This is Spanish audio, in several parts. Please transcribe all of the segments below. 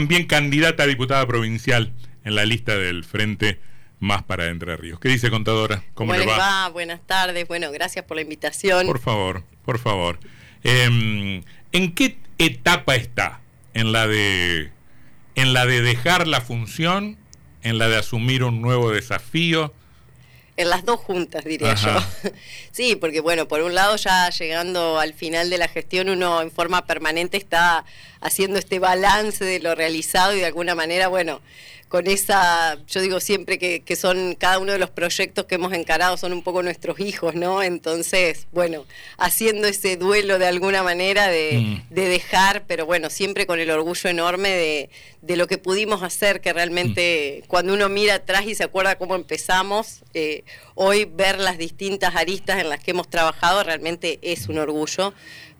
también candidata a diputada provincial en la lista del Frente Más para Entre Ríos. ¿Qué dice, contadora? ¿Cómo, le va? Buenas tardes. Bueno, gracias por la invitación. Por favor, por favor. Em, ¿En qué etapa está? ¿En la de en la de dejar la función, en la de asumir un nuevo desafío? En las dos juntas, diría yo. Sí, porque bueno, por un lado ya llegando al final de la gestión uno en forma permanente está haciendo este balance de lo realizado y de alguna manera, bueno, con esa, yo digo siempre que, que, son cada uno de los proyectos que hemos encarado son un poco nuestros hijos, ¿no? Entonces, bueno, haciendo ese duelo de alguna manera de, mm. de dejar, pero bueno, siempre con el orgullo enorme de, de lo que pudimos hacer, que realmente mm. cuando uno mira atrás y se acuerda cómo empezamos, eh, hoy ver las distintas aristas en las que hemos trabajado realmente es un orgullo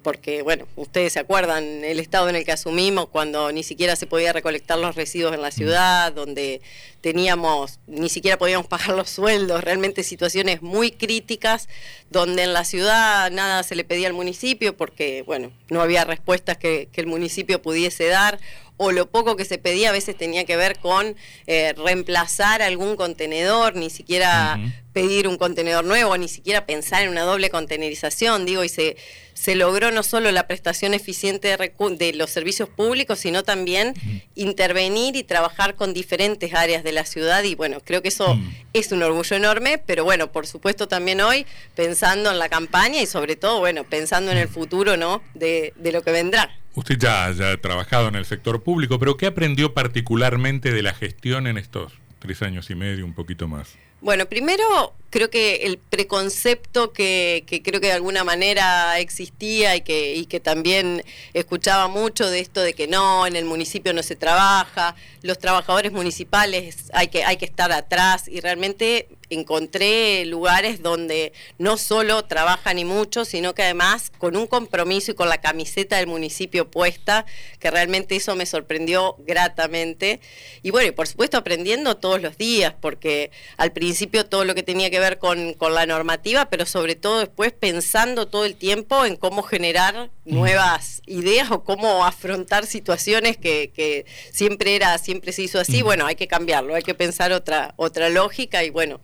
porque, bueno, ustedes se acuerdan el estado en el que asumimos cuando ni siquiera se podía recolectar los residuos en la ciudad, donde teníamos, ni siquiera podíamos pagar los sueldos, realmente situaciones muy críticas, donde en la ciudad nada se le pedía al municipio porque, bueno, no había respuestas que, que el municipio pudiese dar o lo poco que se pedía a veces tenía que ver con eh, reemplazar algún contenedor, ni siquiera pedir un contenedor nuevo, ni siquiera pensar en una doble contenerización, digo, y se, se logró no solo la prestación eficiente de, de los servicios públicos, sino también intervenir y trabajar con diferentes áreas de la ciudad, y bueno, creo que eso es un orgullo enorme, pero bueno, por supuesto también hoy pensando en la campaña y sobre todo, bueno, pensando en el futuro, ¿no?, de, de lo que vendrá. Usted ya, ha trabajado en el sector público, pero ¿qué aprendió particularmente de la gestión en estos tres años y medio, un poquito más? Bueno, primero creo que el preconcepto que, creo que de alguna manera existía y que, y que también escuchaba mucho de esto de que no, en el municipio no se trabaja, los trabajadores municipales hay que, hay que estar atrás y realmente encontré lugares donde no solo trabajan y mucho, sino que además con un compromiso y con la camiseta del municipio puesta, que realmente eso me sorprendió gratamente. Y bueno, y por supuesto aprendiendo todos los días, porque al principio todo lo que tenía que ver con, con la normativa, pero sobre todo después pensando todo el tiempo en cómo generar nuevas ideas o cómo afrontar situaciones que, que siempre era, siempre se hizo así. Bueno, hay que cambiarlo, hay que pensar otra, otra lógica y bueno,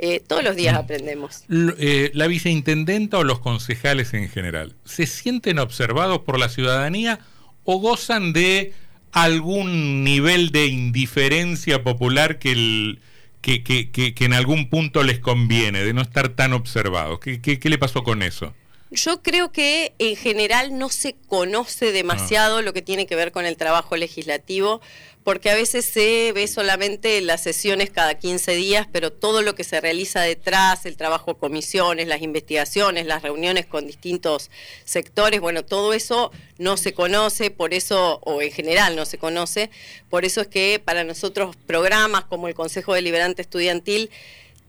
eh, todos los días aprendemos. Eh, ¿La viceintendenta o los concejales en general se sienten observados por la ciudadanía o gozan de algún nivel de indiferencia popular que, el, que, que, que, en algún punto les conviene, de no estar tan observados? ¿Qué, qué, le pasó con eso? Yo creo que en general no se conoce demasiado ah. lo que tiene que ver con el trabajo legislativo porque a veces se ve solamente las sesiones cada 15 días, pero todo lo que se realiza detrás, el trabajo de comisiones, las investigaciones, las reuniones con distintos sectores, bueno, todo eso no se conoce, por eso, o en general no se conoce, por eso es que para nosotros programas como el Consejo Deliberante Estudiantil,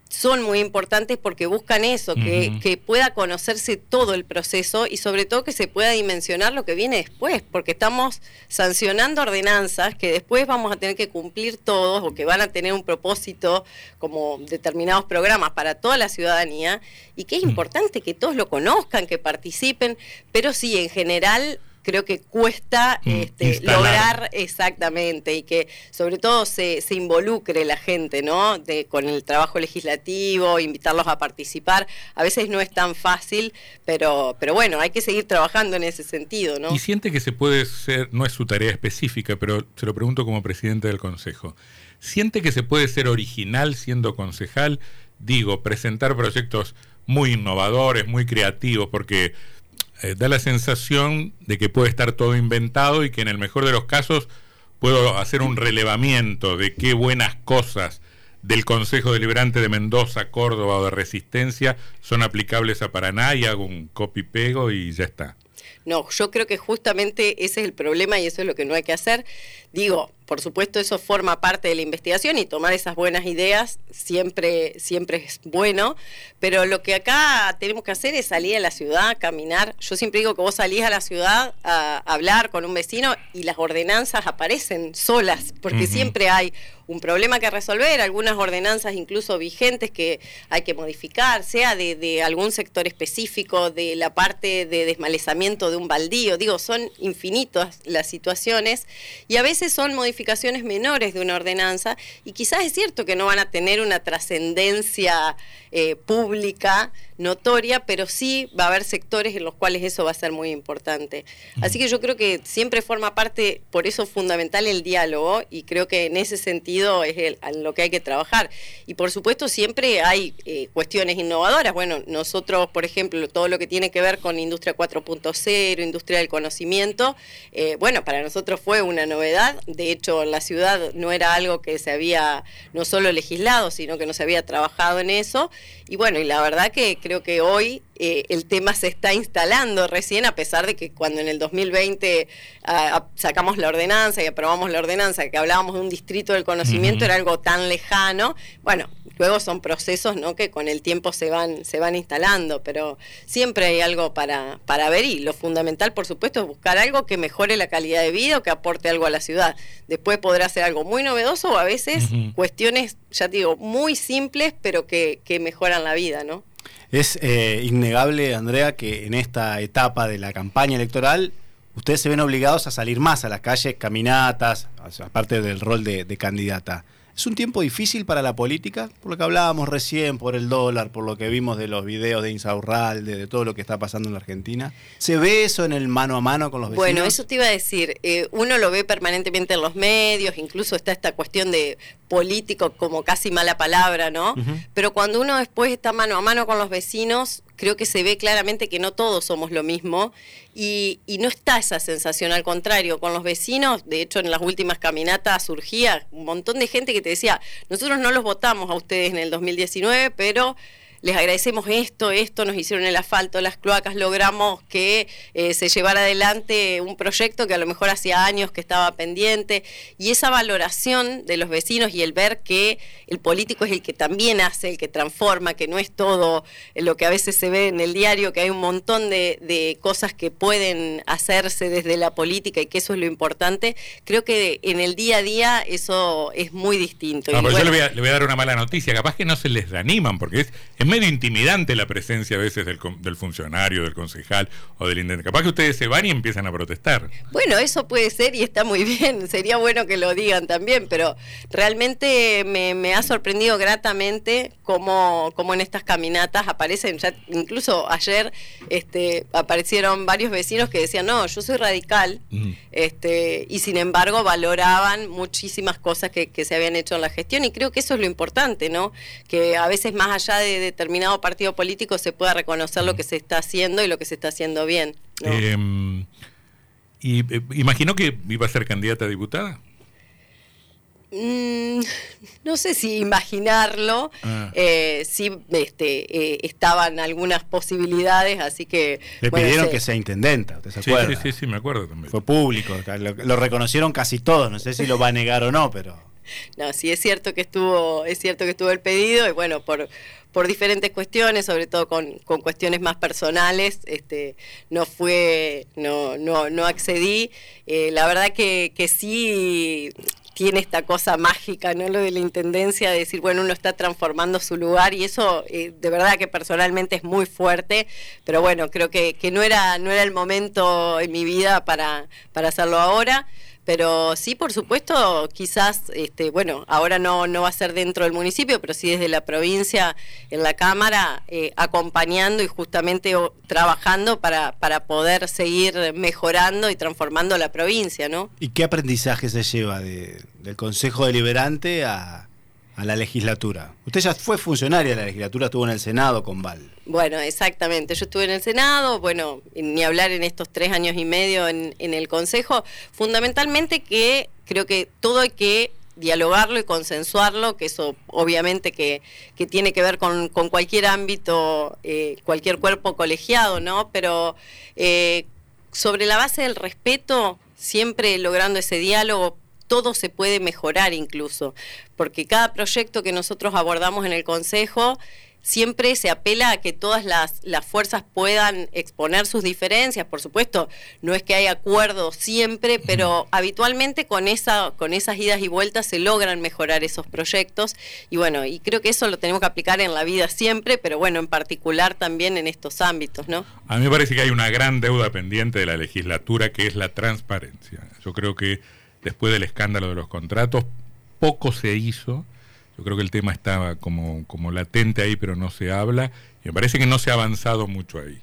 son muy importantes porque buscan eso, que, pueda conocerse todo el proceso y sobre todo que se pueda dimensionar lo que viene después, porque estamos sancionando ordenanzas que después vamos a tener que cumplir todos o que van a tener un propósito como determinados programas para toda la ciudadanía y que es importante que todos lo conozcan, que participen, pero sí, en general creo que cuesta mm, este, lograr exactamente y que sobre todo se, se involucre la gente, ¿no? De, con el trabajo legislativo, invitarlos a participar. A veces no es tan fácil, pero, pero bueno, hay que seguir trabajando en ese sentido, ¿no? Y siente que se puede ser, no es su tarea específica, pero se lo pregunto como presidente del Consejo. ¿Siente que se puede ser original siendo concejal? Digo, presentar proyectos muy innovadores, muy creativos, porque eh, da la sensación de que puede estar todo inventado y que en el mejor de los casos puedo hacer un relevamiento de qué buenas cosas del Consejo Deliberante de Mendoza, Córdoba o de Resistencia son aplicables a Paraná y hago un copy-pego y ya está. No, yo creo que justamente ese es el problema y eso es lo que no hay que hacer. Digo, por supuesto eso forma parte de la investigación y tomar esas buenas ideas siempre, siempre es bueno, pero lo que acá tenemos que hacer es salir a la ciudad, caminar. Yo siempre digo que vos salís a la ciudad a hablar con un vecino y las ordenanzas aparecen solas, porque siempre hay un problema que resolver, algunas ordenanzas incluso vigentes que hay que modificar, sea de, algún sector específico, de la parte de desmalezamiento de un baldío, digo, son infinitas las situaciones y a veces son modificaciones menores de una ordenanza y quizás es cierto que no van a tener una trascendencia eh, pública notoria, pero sí va a haber sectores en los cuales eso va a ser muy importante. Así que yo creo que siempre forma parte, por eso fundamental el diálogo y creo que en ese sentido es el, en lo que hay que trabajar. Y por supuesto siempre hay eh, cuestiones innovadoras. Bueno, nosotros, por ejemplo, todo lo que tiene que ver con industria 4.0, industria del conocimiento, eh, bueno, para nosotros fue una novedad. De hecho, la ciudad no era algo que se había no solo legislado, sino que no se había trabajado en eso. Y bueno, y la verdad que creo que hoy eh, el tema se está instalando recién, a pesar de que cuando en el 2020 ah, sacamos la ordenanza y aprobamos la ordenanza, que hablábamos de un distrito del conocimiento, era algo tan lejano. Bueno, luego son procesos ¿no? que con el tiempo se van, se van instalando, pero siempre hay algo para, para ver y lo fundamental, por supuesto, es buscar algo que mejore la calidad de vida o que aporte algo a la ciudad. Después podrá ser algo muy novedoso o a veces cuestiones, ya te digo, muy simples, pero que, que mejoran la vida, ¿no? Es eh, innegable, Andrea, que en esta etapa de la campaña electoral ustedes se ven obligados a salir más a las calles, caminatas, aparte del rol de candidata. ¿Es un tiempo difícil para la política? Por lo que hablábamos recién, por el dólar, por lo que vimos de los videos de Insaurralde, de todo lo que está pasando en la Argentina. ¿Se ve eso en el mano a mano con los vecinos? Bueno, eso te iba a decir. Eh, uno lo ve permanentemente en los medios, incluso está esta cuestión de político como casi mala palabra, ¿no? Pero cuando uno después está mano a mano con los vecinos, creo que se ve claramente que no todos somos lo mismo y, no está esa sensación, al contrario, con los vecinos, de hecho en las últimas caminatas surgía un montón de gente que te decía, nosotros no los votamos a ustedes en el 2019, pero les agradecemos esto, esto, nos hicieron el asfalto, las cloacas, logramos que eh, se llevara adelante un proyecto que a lo mejor hacía años que estaba pendiente, y esa valoración de los vecinos y el ver que el político es el que también hace, el que transforma, que no es todo lo que a veces se ve en el diario, que hay un montón de, cosas que pueden hacerse desde la política y que eso es lo importante, creo que en el día a día eso es muy distinto. yo le voy, a, dar una mala noticia, capaz que no se les reaniman, porque es medio intimidante la presencia a veces del, del, funcionario, del concejal o del intendente. Capaz que ustedes se van y empiezan a protestar. Bueno, eso puede ser y está muy bien. Sería bueno que lo digan también, pero realmente me, ha sorprendido gratamente cómo, cómo, en estas caminatas aparecen, ya incluso ayer este, aparecieron varios vecinos que decían, no, yo soy radical, mm. este, y sin embargo valoraban muchísimas cosas que, que, se habían hecho en la gestión y creo que eso es lo importante, ¿no? Que a veces más allá de determinado partido político se pueda reconocer lo que se está haciendo y lo que se está haciendo bien. Em, ¿Y eh, imaginó que iba a ser candidata a diputada? Mm, no sé si imaginarlo, ah. eh, sí este, eh, estaban algunas posibilidades, así que... Le pidieron que sea intendenta, ¿usted se acuerda? Sí, sí, sí, me acuerdo también. Fue público, lo, reconocieron casi todos, no sé si lo va a negar o no, pero... No, sí es cierto que estuvo, es cierto que estuvo el pedido y bueno, por, por diferentes cuestiones, sobre todo con, con cuestiones más personales, este, no fue, no, no, no accedí. Eh, la verdad que, que sí tiene esta cosa mágica, ¿no? Lo de la intendencia, de decir, bueno, uno está transformando su lugar y eso eh, de verdad que personalmente es muy fuerte, pero bueno, creo que, que no, era, no era el momento en mi vida para, para hacerlo ahora. Pero sí, por supuesto, quizás, este, bueno, ahora no, no va a ser dentro del municipio, pero sí desde la provincia, en la Cámara, eh, acompañando y justamente trabajando para, para poder seguir mejorando y transformando la provincia, ¿no? ¿Y qué aprendizaje se lleva de, del Consejo Deliberante a, a la legislatura. Usted ya fue funcionaria de la legislatura, estuvo en el Senado con Val. Bueno, exactamente. Yo estuve en el Senado, bueno, ni hablar en estos tres años y medio en, el Consejo. Fundamentalmente que creo que todo hay que dialogarlo y consensuarlo, que eso obviamente que, tiene que ver con, cualquier ámbito, eh, cualquier cuerpo colegiado, ¿no? Pero eh, sobre la base del respeto, siempre logrando ese diálogo todo se puede mejorar incluso, porque cada proyecto que nosotros abordamos en el Consejo siempre se apela a que todas las, las, fuerzas puedan exponer sus diferencias. Por supuesto, no es que haya acuerdo siempre, pero habitualmente con, esa, con esas idas y vueltas se logran mejorar esos proyectos. Y bueno, y creo que eso lo tenemos que aplicar en la vida siempre, pero bueno, en particular también en estos ámbitos, ¿no? A mí me parece que hay una gran deuda pendiente de la legislatura, que es la transparencia. Yo creo que después del escándalo de los contratos, poco se hizo yo creo que el tema estaba como, como latente ahí, pero no se habla. Y me parece que no se ha avanzado mucho ahí.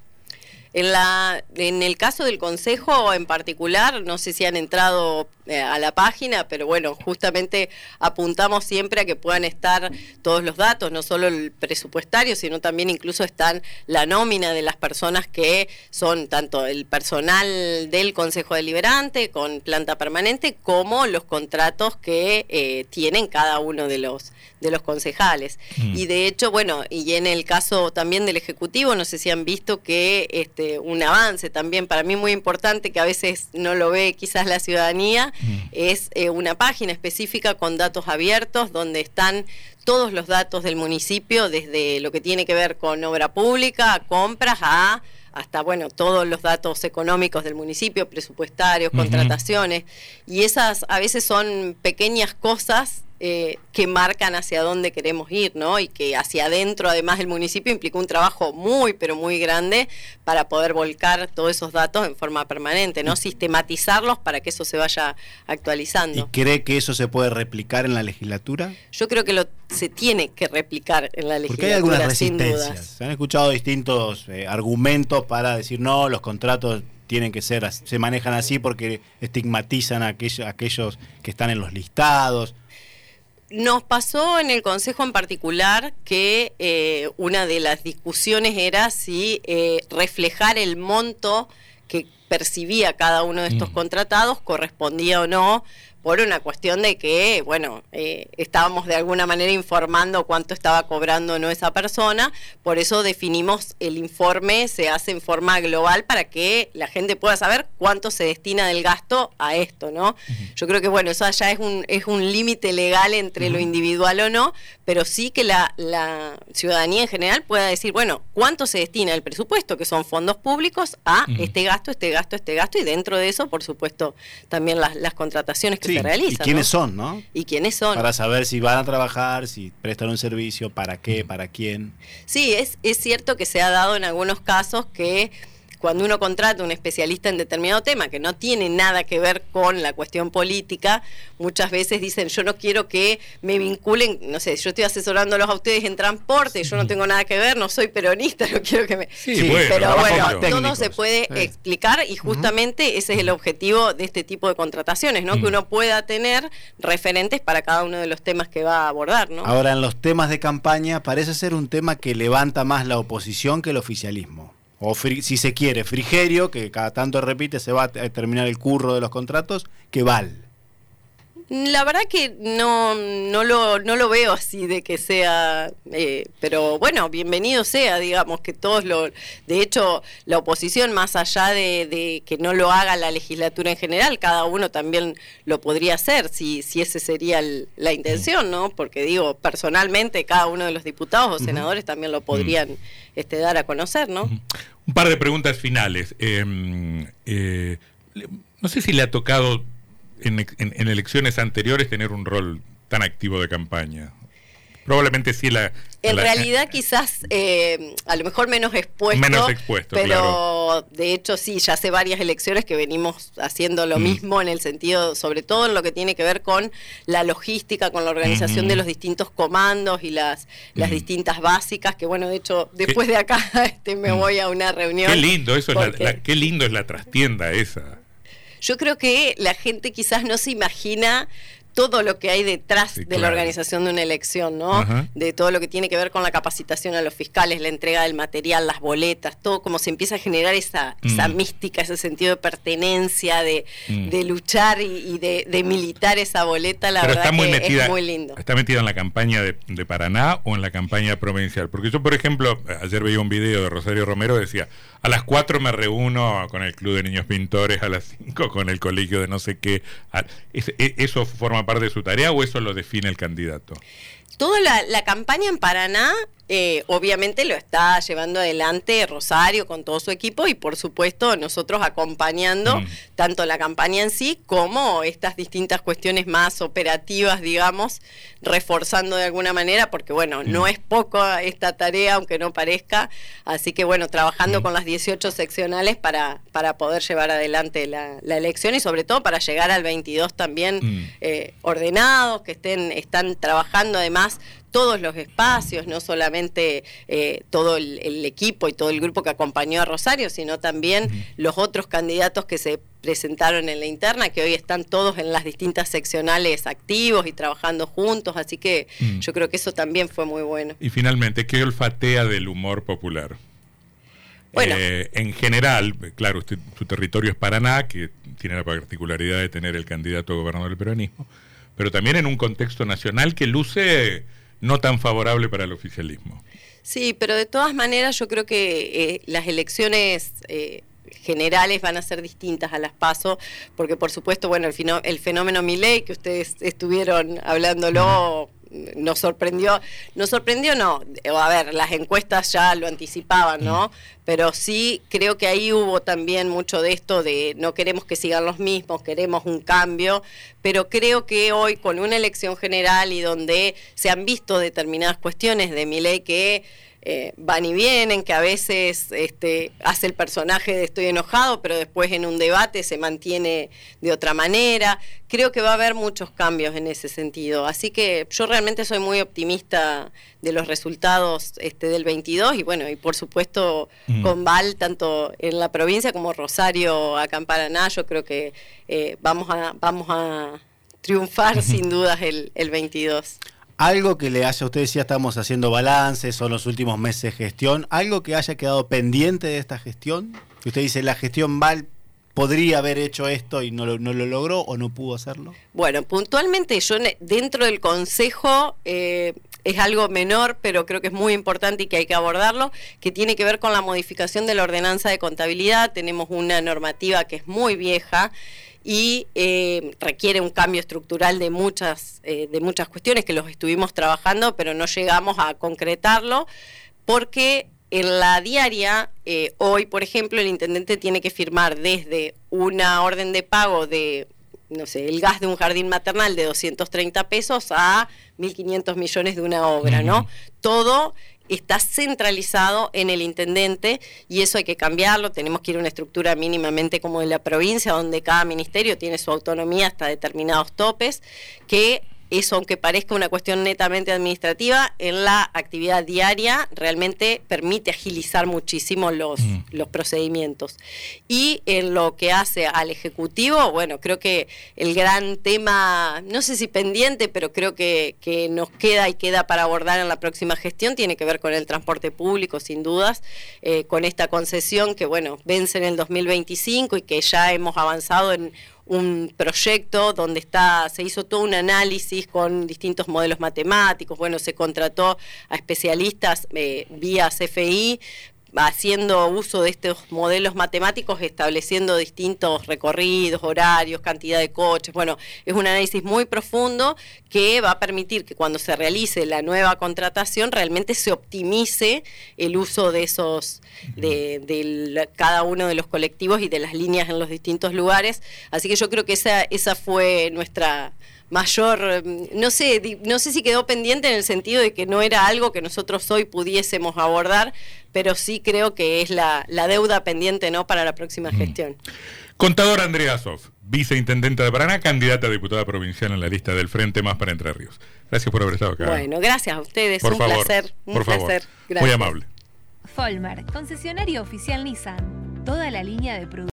En, la, en el caso del Consejo en particular, no sé si han entrado eh, a la página, pero bueno, justamente apuntamos siempre a que puedan estar todos los datos, no solo el presupuestario, sino también incluso están la nómina de las personas que son tanto el personal del Consejo Deliberante con planta permanente, como los contratos que eh, tienen cada uno de los de los concejales. Mm. Y de hecho, bueno, y en el caso también del Ejecutivo, no sé si han visto que este, un avance también para mí muy importante, que a veces no lo ve quizás la ciudadanía, mm. es eh, una página específica con datos abiertos donde están todos los datos del municipio, desde lo que tiene que ver con obra pública, compras, a hasta bueno todos los datos económicos del municipio, presupuestarios, contrataciones, y esas a veces son pequeñas cosas eh, que marcan hacia dónde queremos ir, ¿no? Y que hacia adentro, además del municipio, implica un trabajo muy, pero muy grande para poder volcar todos esos datos en forma permanente, ¿no? Sistematizarlos para que eso se vaya actualizando. ¿Y cree que eso se puede replicar en la legislatura? Yo creo que lo, se tiene que replicar en la legislatura. Porque hay algunas resistencias. Se han escuchado distintos eh, argumentos para decir, no, los contratos tienen que ser, se manejan así porque estigmatizan a aquellos, a aquellos que están en los listados. Nos pasó en el Consejo en particular que eh, una de las discusiones era si eh, reflejar el monto que percibía cada uno de estos mm. contratados correspondía o no por una cuestión de que, bueno, eh, estábamos de alguna manera informando cuánto estaba cobrando no esa persona, por eso definimos el informe, se hace en forma global para que la gente pueda saber cuánto se destina del gasto a esto, ¿no? Yo creo que, bueno, eso ya es un, es un límite legal entre lo individual o no, pero sí que la, la, ciudadanía en general pueda decir, bueno, cuánto se destina el presupuesto, que son fondos públicos, a este gasto, este gasto, este gasto, y dentro de eso, por supuesto, también las, las contrataciones que ¿Y quiénes son, no? ¿Y quiénes son? Para saber si van a trabajar, si prestan un servicio, para qué, para quién. Sí, es, es cierto que se ha dado en algunos casos que cuando uno contrata un especialista en determinado tema que no tiene nada que ver con la cuestión política, muchas veces dicen, yo no quiero que me vinculen, no sé, yo estoy asesorándolos a ustedes en transporte, yo no tengo nada que ver, no soy peronista, no quiero que me... Sí, pero bueno, todo se puede explicar y justamente ese es el objetivo de este tipo de contrataciones, ¿no? Que uno pueda tener referentes para cada uno de los temas que va a abordar, ¿no? Ahora, en los temas de campaña parece ser un tema que levanta más la oposición que el oficialismo o si se quiere, Frigerio, que cada tanto repite, se va a terminar el curro de los contratos, que Val. La verdad que no, no, lo, no lo veo así de que sea, eh, pero bueno, bienvenido sea, digamos, que todos lo... De hecho, la oposición, más allá de, que no lo haga la legislatura en general, cada uno también lo podría hacer, si, si ese sería la intención, ¿no? Porque digo, personalmente, cada uno de los diputados o senadores también lo podrían este, dar a conocer, ¿no? Un par de preguntas finales. Em, eh, no sé si le ha tocado en, elecciones anteriores tener un rol tan activo de campaña. Probablemente sí la... En realidad quizás eh, a lo mejor menos expuesto. Menos expuesto, Pero de hecho sí, ya hace varias elecciones que venimos haciendo lo mm. mismo en el sentido, sobre todo en lo que tiene que ver con la logística, con la organización de los distintos comandos y las, las distintas básicas, que bueno, de hecho después de acá este, me mm. voy a una reunión. Qué lindo, eso es la, qué lindo es la trastienda esa. Yo creo que la gente quizás no se imagina todo lo que hay detrás de la organización de una elección, ¿no? De todo lo que tiene que ver con la capacitación a los fiscales, la entrega del material, las boletas, todo como se empieza a generar esa, esa mm. mística, ese sentido de pertenencia, de, mm. luchar y, de, militar esa boleta, la verdad que es muy lindo. ¿Está metida en la campaña de, Paraná o en la campaña provincial? Porque yo, por ejemplo, ayer veía un video de Rosario Romero, decía, a las 4 me reúno con el Club de Niños Pintores, a las 5 con el colegio de no sé qué. E, ¿Eso forma parte de su tarea o eso lo define el candidato? Toda la, campaña en Paraná eh, obviamente lo está llevando adelante Rosario con todo su equipo y por supuesto nosotros acompañando mm. tanto la campaña en sí como estas distintas cuestiones más operativas, digamos, reforzando de alguna manera, porque bueno, no mm. es poco esta tarea, aunque no parezca, así que bueno, trabajando mm. con las 18 seccionales para, para poder llevar adelante la, elección y sobre todo para llegar al 22 también eh, ordenados, que estén, están trabajando además todos los espacios, no solamente eh, todo el, equipo y todo el grupo que acompañó a Rosario, sino también los otros candidatos que se presentaron en la interna, que hoy están todos en las distintas seccionales activos y trabajando juntos, así que mm. yo creo que eso también fue muy bueno. Y finalmente, ¿qué olfatea del humor popular? Bueno. Eh, en general, claro, su territorio es Paraná, que tiene la particularidad de tener el candidato a gobernador del peronismo, pero también en un contexto nacional que luce no tan favorable para el oficialismo. Sí, pero de todas maneras yo creo que eh, las elecciones eh, generales van a ser distintas a las PASO, porque por supuesto, bueno, el, el fenómeno Miley, que ustedes estuvieron hablándolo nos sorprendió, nos sorprendió no, a ver, las encuestas ya lo anticipaban, ¿no? Mm. Pero sí creo que ahí hubo también mucho de esto de no queremos que sigan los mismos, queremos un cambio, pero creo que hoy con una elección general y donde se han visto determinadas cuestiones de mi ley que eh, van y vienen, que a veces este, hace el personaje de estoy enojado, pero después en un debate se mantiene de otra manera. Creo que va a haber muchos cambios en ese sentido. Así que yo realmente soy muy optimista de los resultados este, del 22 y bueno, y por supuesto mm. con Val, tanto en la provincia como Rosario, acá en Paraná, yo creo que eh, vamos, a, vamos a triunfar sin dudas el, el 22 algo que le haya, usted decía, estamos haciendo balances, son los últimos meses de gestión, algo que haya quedado pendiente de esta gestión, que usted dice, la gestión Val podría haber hecho esto y no lo, no lo logró o no pudo hacerlo? Bueno, puntualmente yo dentro del Consejo eh, es algo menor, pero creo que es muy importante y que hay que abordarlo, que tiene que ver con la modificación de la ordenanza de contabilidad. Tenemos una normativa que es muy vieja y eh, requiere un cambio estructural de muchas, eh, de muchas cuestiones que los estuvimos trabajando, pero no llegamos a concretarlo, porque en la diaria, eh, hoy, por ejemplo, el intendente tiene que firmar desde una orden de pago de, no sé, el gas de un jardín maternal de 230 pesos a 1.500 millones de una obra, ¿no? Todo está centralizado en el intendente y eso hay que cambiarlo, tenemos que ir a una estructura mínimamente como de la provincia, donde cada ministerio tiene su autonomía hasta determinados topes, que eso, aunque parezca una cuestión netamente administrativa, en la actividad diaria realmente permite agilizar muchísimo los, mm. los procedimientos. Y en lo que hace al Ejecutivo, bueno, creo que el gran tema, no sé si pendiente, pero creo que, que nos queda y queda para abordar en la próxima gestión, tiene que ver con el transporte público, sin dudas, eh, con esta concesión que, bueno, vence en el 2025 y que ya hemos avanzado en un proyecto donde está, se hizo todo un análisis con distintos modelos matemáticos, bueno, se contrató a especialistas eh, vía CFI haciendo uso de estos modelos matemáticos, estableciendo distintos recorridos, horarios, cantidad de coches. Bueno, es un análisis muy profundo que va a permitir que cuando se realice la nueva contratación realmente se optimice el uso de esos, de, cada uno de los colectivos y de las líneas en los distintos lugares. Así que yo creo que esa, esa fue nuestra mayor, no sé, no sé si quedó pendiente en el sentido de que no era algo que nosotros hoy pudiésemos abordar, pero sí creo que es la, deuda pendiente ¿no? para la próxima mm. gestión. Contador Andrea Sof, viceintendente de Paraná, candidata a diputada provincial en la lista del Frente Más para Entre Ríos. Gracias por haber estado acá. Bueno, gracias a ustedes, un placer. Un por placer. Favor. Muy amable. Folmar, concesionario oficial Nissan. Toda la línea de productos